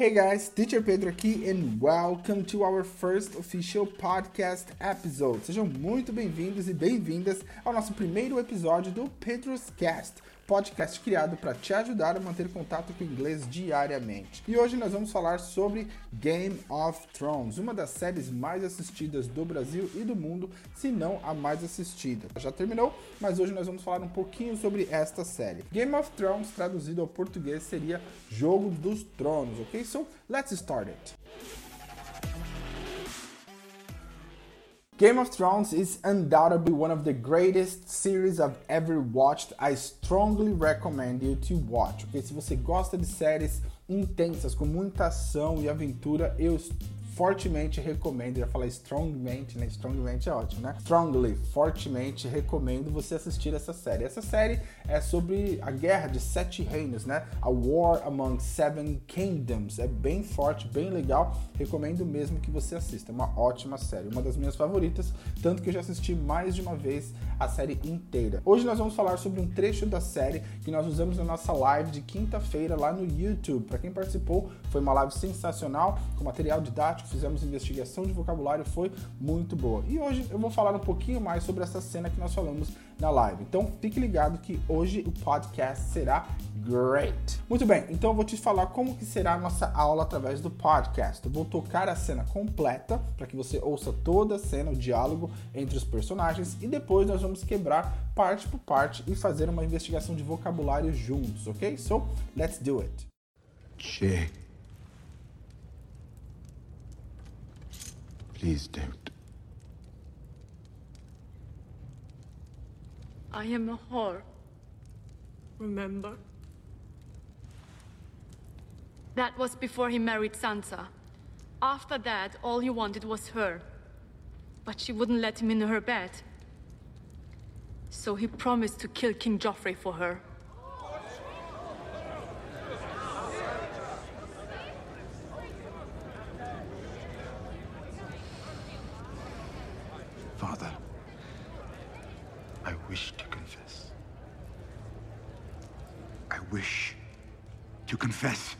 Hey guys, Teacher Pedro aqui and welcome to our first official podcast episode. Sejam muito bem-vindos e bem-vindas ao nosso primeiro episódio do Pedro's Cast, podcast criado para te ajudar a manter contato com o inglês diariamente. E hoje nós vamos falar sobre Game of Thrones, uma das séries mais assistidas do Brasil e do mundo, se não a mais assistida. Já terminou, mas hoje nós vamos falar um pouquinho sobre esta série. Game of Thrones, traduzido ao português, seria Jogo dos Tronos, ok? So let's start it. Game of Thrones is undoubtedly one of the greatest series I've ever watched. I strongly recommend you to watch. Okay? Se você gosta de séries intensas, com muita ação e aventura, eu fortemente recomendo, eu ia falar strongmente, né? Strongmente é ótimo, né? Strongly, fortemente recomendo você assistir essa série. Essa série é sobre a guerra de sete reinos, né? A War Among Seven Kingdoms. É bem forte, bem legal. Recomendo mesmo que você assista. É uma ótima série, uma das minhas favoritas, tanto que eu já assisti mais de uma vez a série inteira. Hoje nós vamos falar sobre um trecho da série que nós usamos na nossa live de quinta-feira lá no YouTube. Para quem participou, foi uma live sensacional, com material didático fizemos investigação de vocabulário, foi muito boa. E hoje eu vou falar um pouquinho mais sobre essa cena que nós falamos na live. Então fique ligado que hoje o podcast será great. Muito bem, então eu vou te falar como que será a nossa aula através do podcast. Eu vou tocar a cena completa para que você ouça toda a cena, o diálogo entre os personagens e depois nós vamos quebrar parte por parte e fazer uma investigação de vocabulário juntos, ok? So, let's do it. Che. Please don't. I am a whore. Remember? That was before he married Sansa. After that, all he wanted was her. But she wouldn't let him in her bed. So he promised to kill King Joffrey for her. Father, I wish to confess. I wish to confess.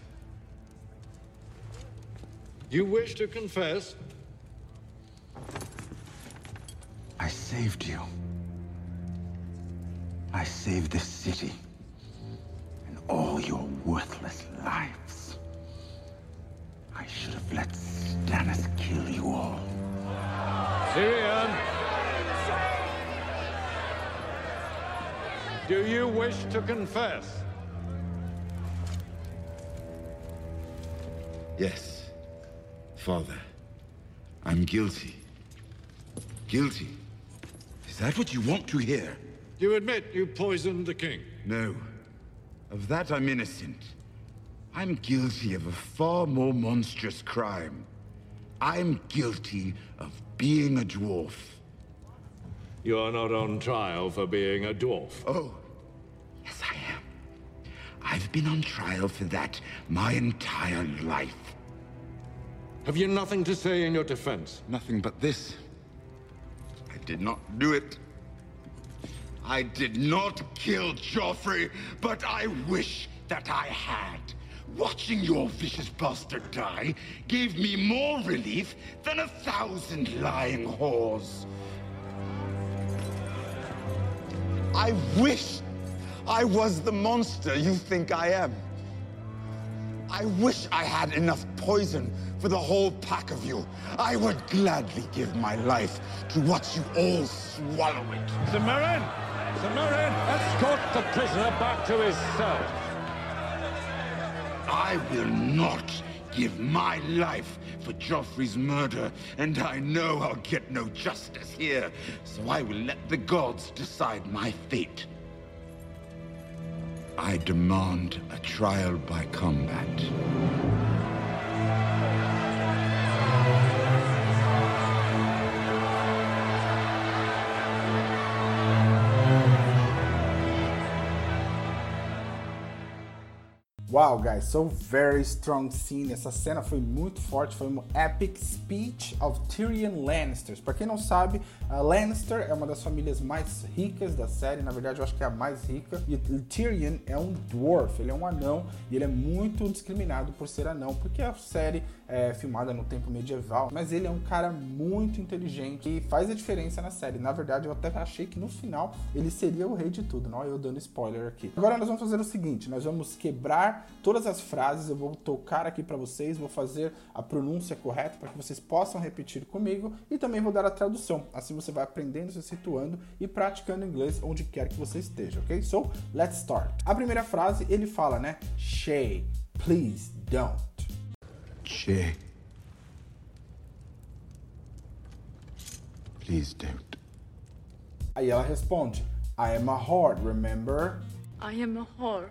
You wish to confess? I saved you. I saved this city and all your worthless you wish to confess? Yes, Father. I'm guilty. Guilty? Is that what you want to hear? You admit you poisoned the king. No. Of that I'm innocent. I'm guilty of a far more monstrous crime. I'm guilty of being a dwarf. You are not on trial for being a dwarf. Oh, yes, I am. I've been on trial for that my entire life. Have you nothing to say in your defense? Nothing but this. I did not do it. I did not kill Joffrey, but I wish that I had. Watching your vicious bastard die gave me more relief than a thousand lying whores. I wish I was the monster you think I am. I wish I had enough poison for the whole pack of you. I would gladly give my life to watch you all swallow it. Samarin! Samarin! Escort the prisoner back to his cell. I will not give my life for Joffrey's murder, and I know I'll get no justice here, so I will let the gods decide my fate. I demand a trial by combat. Wow, guys, so very strong scene. Essa cena foi muito forte, foi um epic speech of Tyrion Lannister. Para quem não sabe, Lannister é uma das famílias mais ricas da série, na verdade eu acho que é a mais rica. E Tyrion é um dwarf, ele é um anão e ele é muito discriminado por ser anão, porque a série é filmada no tempo medieval, mas ele é um cara muito inteligente e faz a diferença na série. Na verdade, eu até achei que no final ele seria o rei de tudo, não eu dando spoiler aqui. Agora nós vamos fazer o seguinte, nós vamos quebrar todas as frases, eu vou tocar aqui para vocês, vou fazer a pronúncia correta para que vocês possam repetir comigo e também vou dar a tradução. Assim você vai aprendendo, se situando e praticando inglês onde quer que você esteja, ok? So, let's start. A primeira frase ele fala, né? Shay, please don't. Shay. Please don't. Aí ela responde, I am a whore, remember? I am a whore.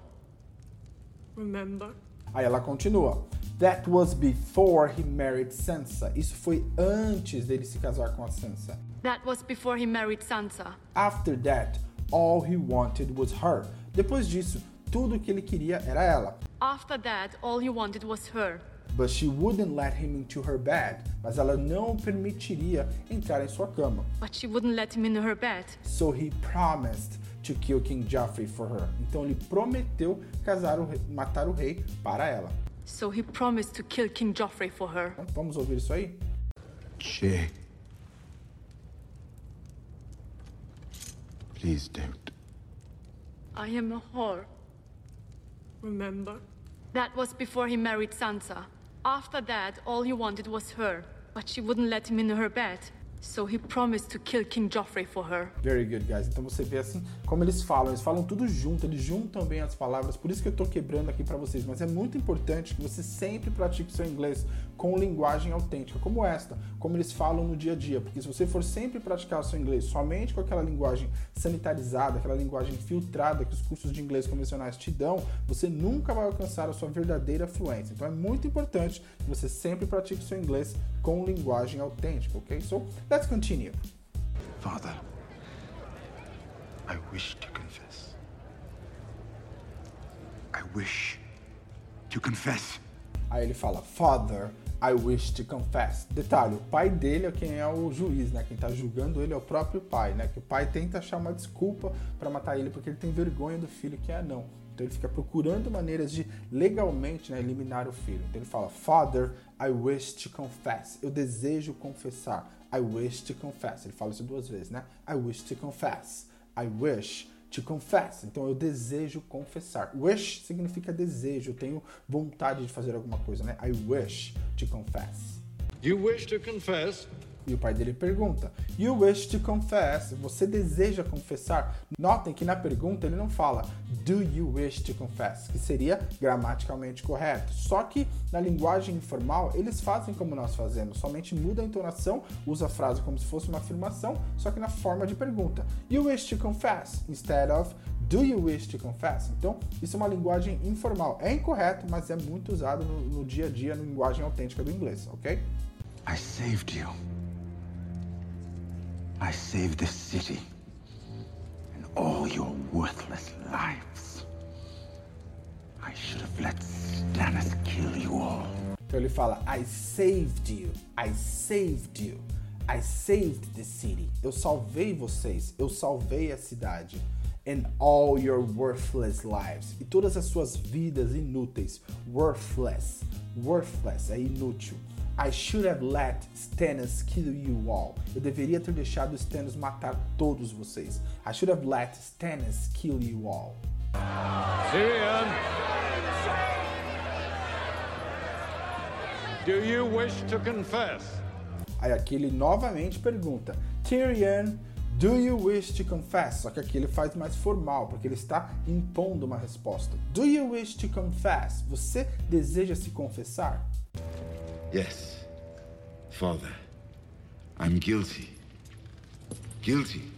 Remember? Aí ela continua. That was before he married Sansa. Isso foi antes dele se casar com a Sansa. That was before he married Sansa. After that, all he wanted was her. Depois disso, tudo que ele queria era ela. After that, all he wanted was her. But she wouldn't let him into her bed. Mas ela não permitiria entrar em sua cama. But she wouldn't let him in her bed. So he promised to kill King Joffrey for her. Então ele prometeu casar o rei, matar o rei para ela. So he promised to kill King Joffrey for her. Então, vamos ouvir isso aí? Shay. Please don't. I am a whore. Remember? That was before he married Sansa. After that, all he wanted was her. But she wouldn't let him in her bed. So he promised to kill King Joffrey for her. Very good, guys. Então você vê assim como eles falam, eles falam tudo junto, eles juntam bem as palavras. Por isso que eu tô quebrando aqui para vocês, mas é muito importante que você sempre pratique seu inglês com linguagem autêntica, como esta, como eles falam no dia a dia, porque se você for sempre praticar o seu inglês somente com aquela linguagem sanitarizada, aquela linguagem filtrada que os cursos de inglês convencionais te dão, você nunca vai alcançar a sua verdadeira fluência. Então é muito importante que você sempre pratique o seu inglês com linguagem autêntica, ok? So, let's continue. Father, I wish to confess. I wish to confess. Aí ele fala, Father, I wish to confess. Detalhe, o pai dele é quem é o juiz, né? Quem tá julgando ele é o próprio pai, né? Que o pai tenta achar uma desculpa para matar ele porque ele tem vergonha do filho que é anão. Então ele fica procurando maneiras de legalmente né, eliminar o filho. Então ele fala, Father, I wish to confess. Eu desejo confessar. I wish to confess. Ele fala isso duas vezes, né? I wish to confess. I wish to confess. Então eu desejo confessar. Wish significa desejo, eu tenho vontade de fazer alguma coisa, né? I wish to confess. You wish to confess? E o pai dele pergunta: You wish to confess? Você deseja confessar? Notem que na pergunta ele não fala Do you wish to confess? Que seria gramaticalmente correto. Só que na linguagem informal eles fazem como nós fazemos, somente muda a entonação, usa a frase como se fosse uma afirmação, só que na forma de pergunta. You wish to confess? Instead of Do you wish to confess? Então, isso é uma linguagem informal. É incorreto, mas é muito usado no, no dia a dia, na linguagem autêntica do inglês, ok? I saved you. I saved this city and all your worthless lives. I should have let Stannis kill you all. Então ele fala: I saved you, I saved you, I saved the city. Eu salvei vocês, eu salvei a cidade. And all your worthless lives. E todas as suas vidas inúteis. Worthless. Worthless é inútil. I should have let Stannis kill you all. Eu deveria ter deixado Stannis matar todos vocês. I should have let Stannis kill you all. Tyrion! Do you wish to confess? Aí aqui ele novamente pergunta: Tyrion, do you wish to confess? Só que aqui ele faz mais formal, porque ele está impondo uma resposta. Do you wish to confess? Você deseja se confessar? Yes, Father. I'm guilty. Guilty?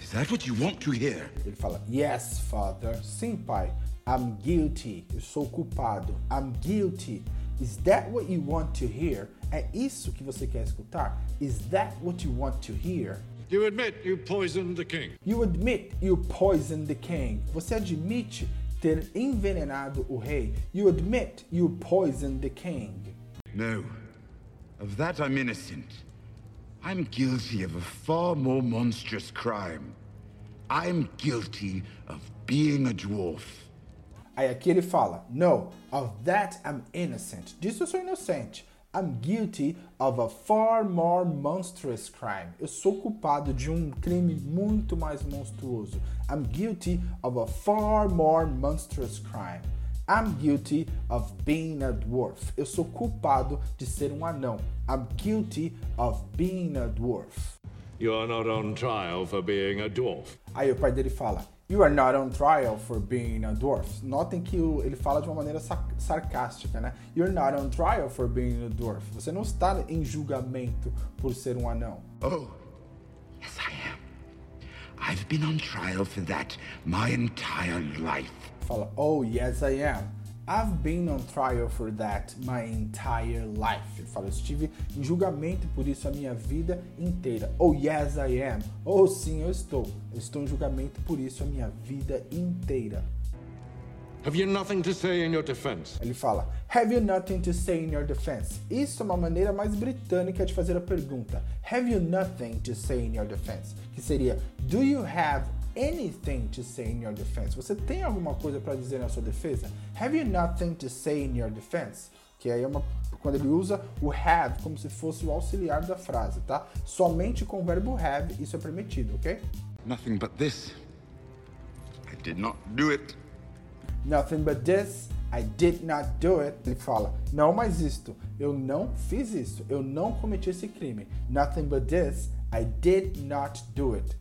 Is that what you want to hear? Ele fala: Yes, father. Sim, pai. I'm guilty. Eu sou culpado. I'm guilty. Is that what you want to hear? É isso que você quer escutar? Is that what you want to hear? You admit you poisoned the king. You admit you poisoned the king. Você admite ter envenenado o rei. You admit you poisoned the king. No. Of that I'm innocent. I'm guilty of a far more monstrous crime. I'm guilty of being a dwarf. Aí aqui ele fala: No, of that I'm innocent. Disso eu sou inocente. I'm guilty of a far more monstrous crime. Eu sou culpado de um crime muito mais monstruoso. I'm guilty of a far more monstrous crime. I'm guilty of being a dwarf. Eu sou culpado de ser um anão. I'm guilty of being a dwarf. You are not on trial for being a dwarf. Aí o pai dele fala: You are not on trial for being a dwarf. Notem que ele fala de uma maneira sarcástica, né? You're not on trial for being a dwarf. Você não está em julgamento por ser um anão. Oh, yes, I am. I've been on trial for that my entire life. Fala, oh, yes, I am. I've been on trial for that my entire life. Ele fala, estive em julgamento por isso a minha vida inteira. Oh, yes, I am. Oh, sim, eu estou. Eu estou em julgamento por isso a minha vida inteira. Have you nothing to say in your defense? Ele fala, Have you nothing to say in your defense? Isso é uma maneira mais britânica de fazer a pergunta. Have you nothing to say in your defense? Que seria, Do you have anything to say in your defense? Você tem alguma coisa para dizer na sua defesa? Have you nothing to say in your defense? Que aí é uma quando ele usa o have como se fosse o auxiliar da frase, tá? Somente com o verbo have isso é permitido, ok? Nothing but this. I did not do it. Nothing but this. I did not do it. Ele fala, não mais isto. Eu não fiz isso. Eu não cometi esse crime. Nothing but this. I did not do it.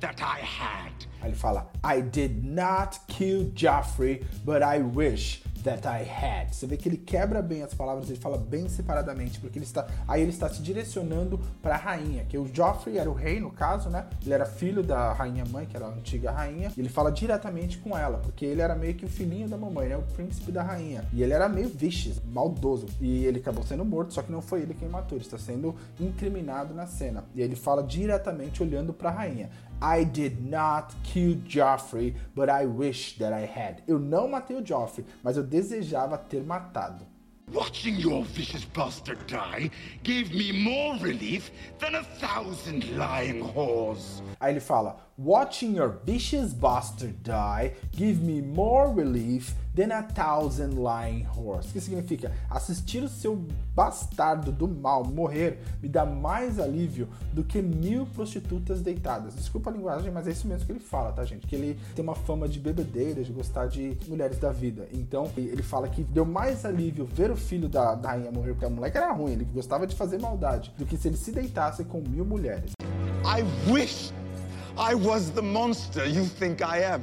Joffrey, ele fala, I did not kill Joffrey, but I wish that I had. Você vê que ele quebra bem as palavras, ele fala bem separadamente, porque ele está aí ele está se direcionando para a rainha, que o Joffrey era o rei no caso, né? Ele era filho da rainha mãe, que era a antiga rainha, e ele fala diretamente com ela, porque ele era meio que o filhinho da mamãe, né? O príncipe da rainha. E ele era meio vicious, maldoso, e ele acabou sendo morto, só que não foi ele quem matou, ele está sendo incriminado na cena. E ele fala diretamente olhando para a rainha. I did not kill Joffrey, but I wish that I had. Eu não matei o Joffrey, mas eu desejava ter matado. Watching your vicious bastard die gave me more relief than a thousand lying whores. Aí ele fala: Watching your vicious bastard die give me more relief than a thousand lying whores. Que significa? Assistir o seu bastardo do mal morrer me dá mais alívio do que mil prostitutas deitadas. Desculpa a linguagem, mas é isso mesmo que ele fala, tá, gente? Que ele tem uma fama de bebedeira, de gostar de mulheres da vida. Então, ele fala que deu mais alívio ver o filho da, da rainha morrer, porque a moleque era ruim, ele gostava de fazer maldade, do que se ele se deitasse com mil mulheres. I wish I was the monster you think I am.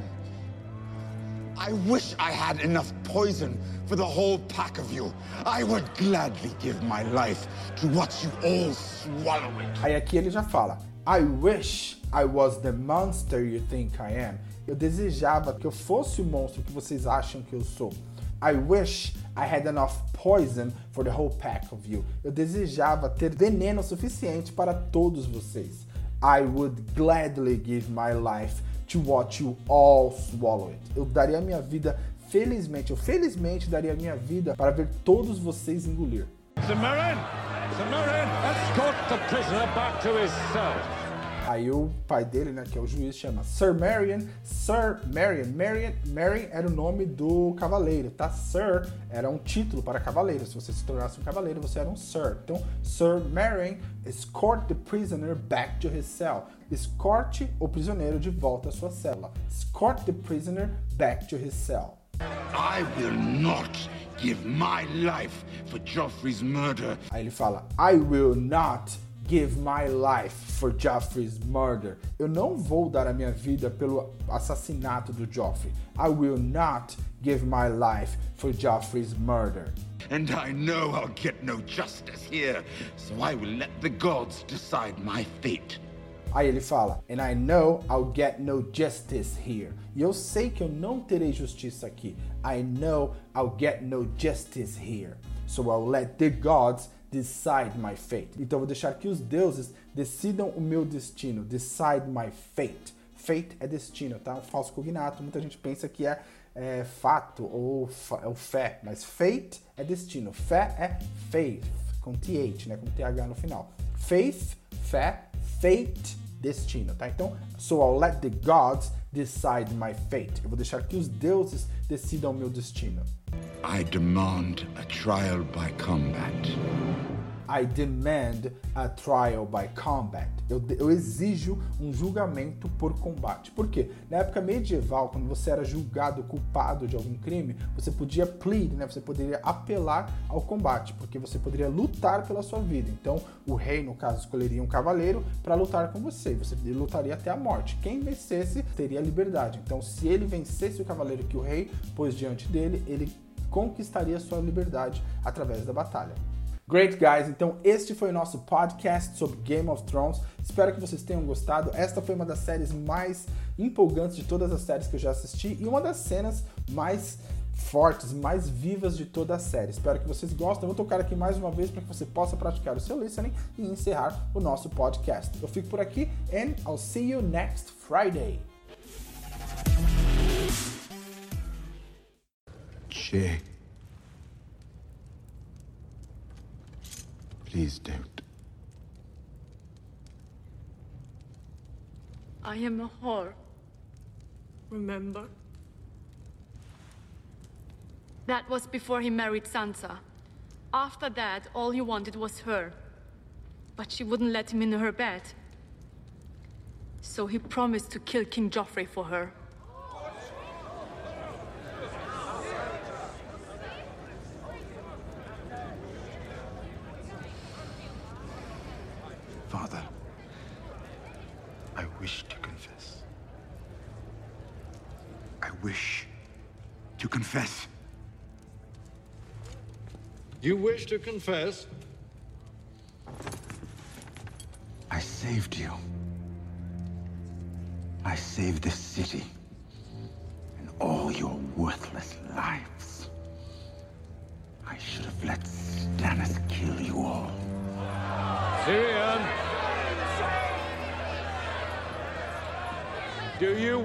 I wish I had enough poison for the whole pack of you. I would gladly give my life to watch you all swallow it. Aí aqui ele já fala: I wish I was the monster you think I am. Eu desejava que eu fosse o monstro que vocês acham que eu sou. I wish I had enough poison for the whole pack of you. Eu desejava ter veneno suficiente para todos vocês. I would gladly give my life to watch you all swallow it. Eu daria a minha vida, felizmente, eu felizmente daria a minha vida para ver todos vocês engolir. Sir Meryn, escort the prisoner back to his cell. Aí o pai dele, né, que é o juiz, chama Sir Marion. Sir Marion. Marion, Marion era o nome do cavaleiro, tá? Sir era um título para cavaleiro. Se você se tornasse um cavaleiro, você era um Sir. Então, Sir Marion escort the prisoner back to his cell. Escorte o prisioneiro de volta à sua cela. Escort the prisoner back to his cell. I will not give my life for Joffrey's murder. Aí ele fala: I will not give my life for Joffrey's murder. Eu não vou dar a minha vida pelo assassinato do Joffrey. I will not give my life for Joffrey's murder. And I know I'll get no justice here, so I will let the gods decide my fate. Aí ele fala, and I know I'll get no justice here. E eu sei que eu não terei justiça aqui. I know I'll get no justice here. So I'll let the gods decide my fate. Então eu vou deixar que os deuses decidam o meu destino. Decide my fate. Fate é destino, tá? Um falso cognato. Muita gente pensa que é, é fato ou é o fé, mas fate é destino. Fé é faith, com th, né? Com th no final. Faith, fé, fate, destino, tá? Então, so I'll let the gods decide my fate. Eu vou deixar que os deuses decidam meu destino. I demand a trial by combat. I demand a trial by combat. Eu, eu, exijo um julgamento por combate. Por quê? Na época medieval, quando você era julgado culpado de algum crime, você podia plead, né? Você poderia apelar ao combate, porque você poderia lutar pela sua vida. Então, o rei, no caso, escolheria um cavaleiro para lutar com você. Você lutaria até a morte. Quem vencesse teria liberdade. Então, se ele vencesse o cavaleiro que o rei pôs diante dele, ele conquistaria sua liberdade através da batalha. Great guys, então este foi o nosso podcast sobre Game of Thrones. Espero que vocês tenham gostado. Esta foi uma das séries mais empolgantes de todas as séries que eu já assisti e uma das cenas mais fortes, mais vivas de toda a série. Espero que vocês gostem. Eu vou tocar aqui mais uma vez para que você possa praticar o seu listening e encerrar o nosso podcast. Eu fico por aqui and I'll see you next Friday. Che. Please don't. I am a whore. Remember? That was before he married Sansa. After that, all he wanted was her. But she wouldn't let him in her bed. So he promised to kill King Joffrey for her. Father, I wish to confess. I wish to confess. You wish to confess? I saved you. I saved this city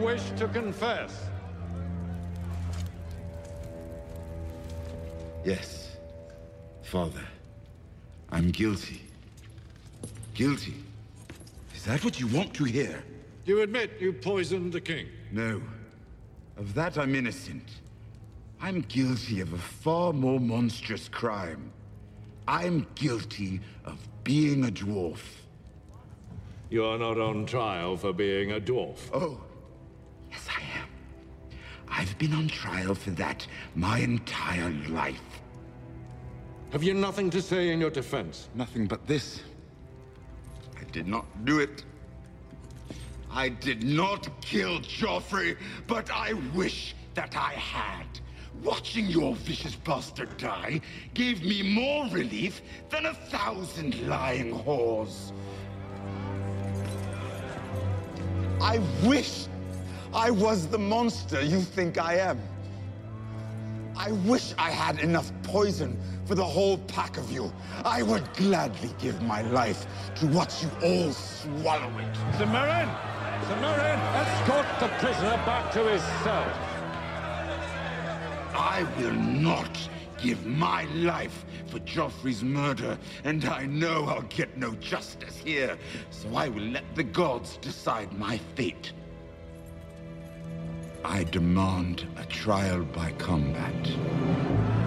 wish to confess? Yes, Father. I'm guilty. Guilty? Is that what you want to hear? You admit you poisoned the king? No. Of that I'm innocent. I'm guilty of a far more monstrous crime. I'm guilty of being a dwarf. You're not on trial for being a dwarf. Oh, yes I am. I've been on trial for that my entire life. Have you nothing to say in your defense? Nothing but this. I did not do it. I did not kill Joffrey, but I wish that I had. Watching your vicious bastard die gave me more relief than a thousand lying whores. I wish I was the monster you think I am. I wish I had enough poison for the whole pack of you. I would gladly give my life to watch you all swallow it. Sir Meryn, escort the prisoner back to his cell. I will not give my life for Joffrey's murder, and I know I'll get no justice here, so I will let the gods decide my fate. I demand a trial by combat.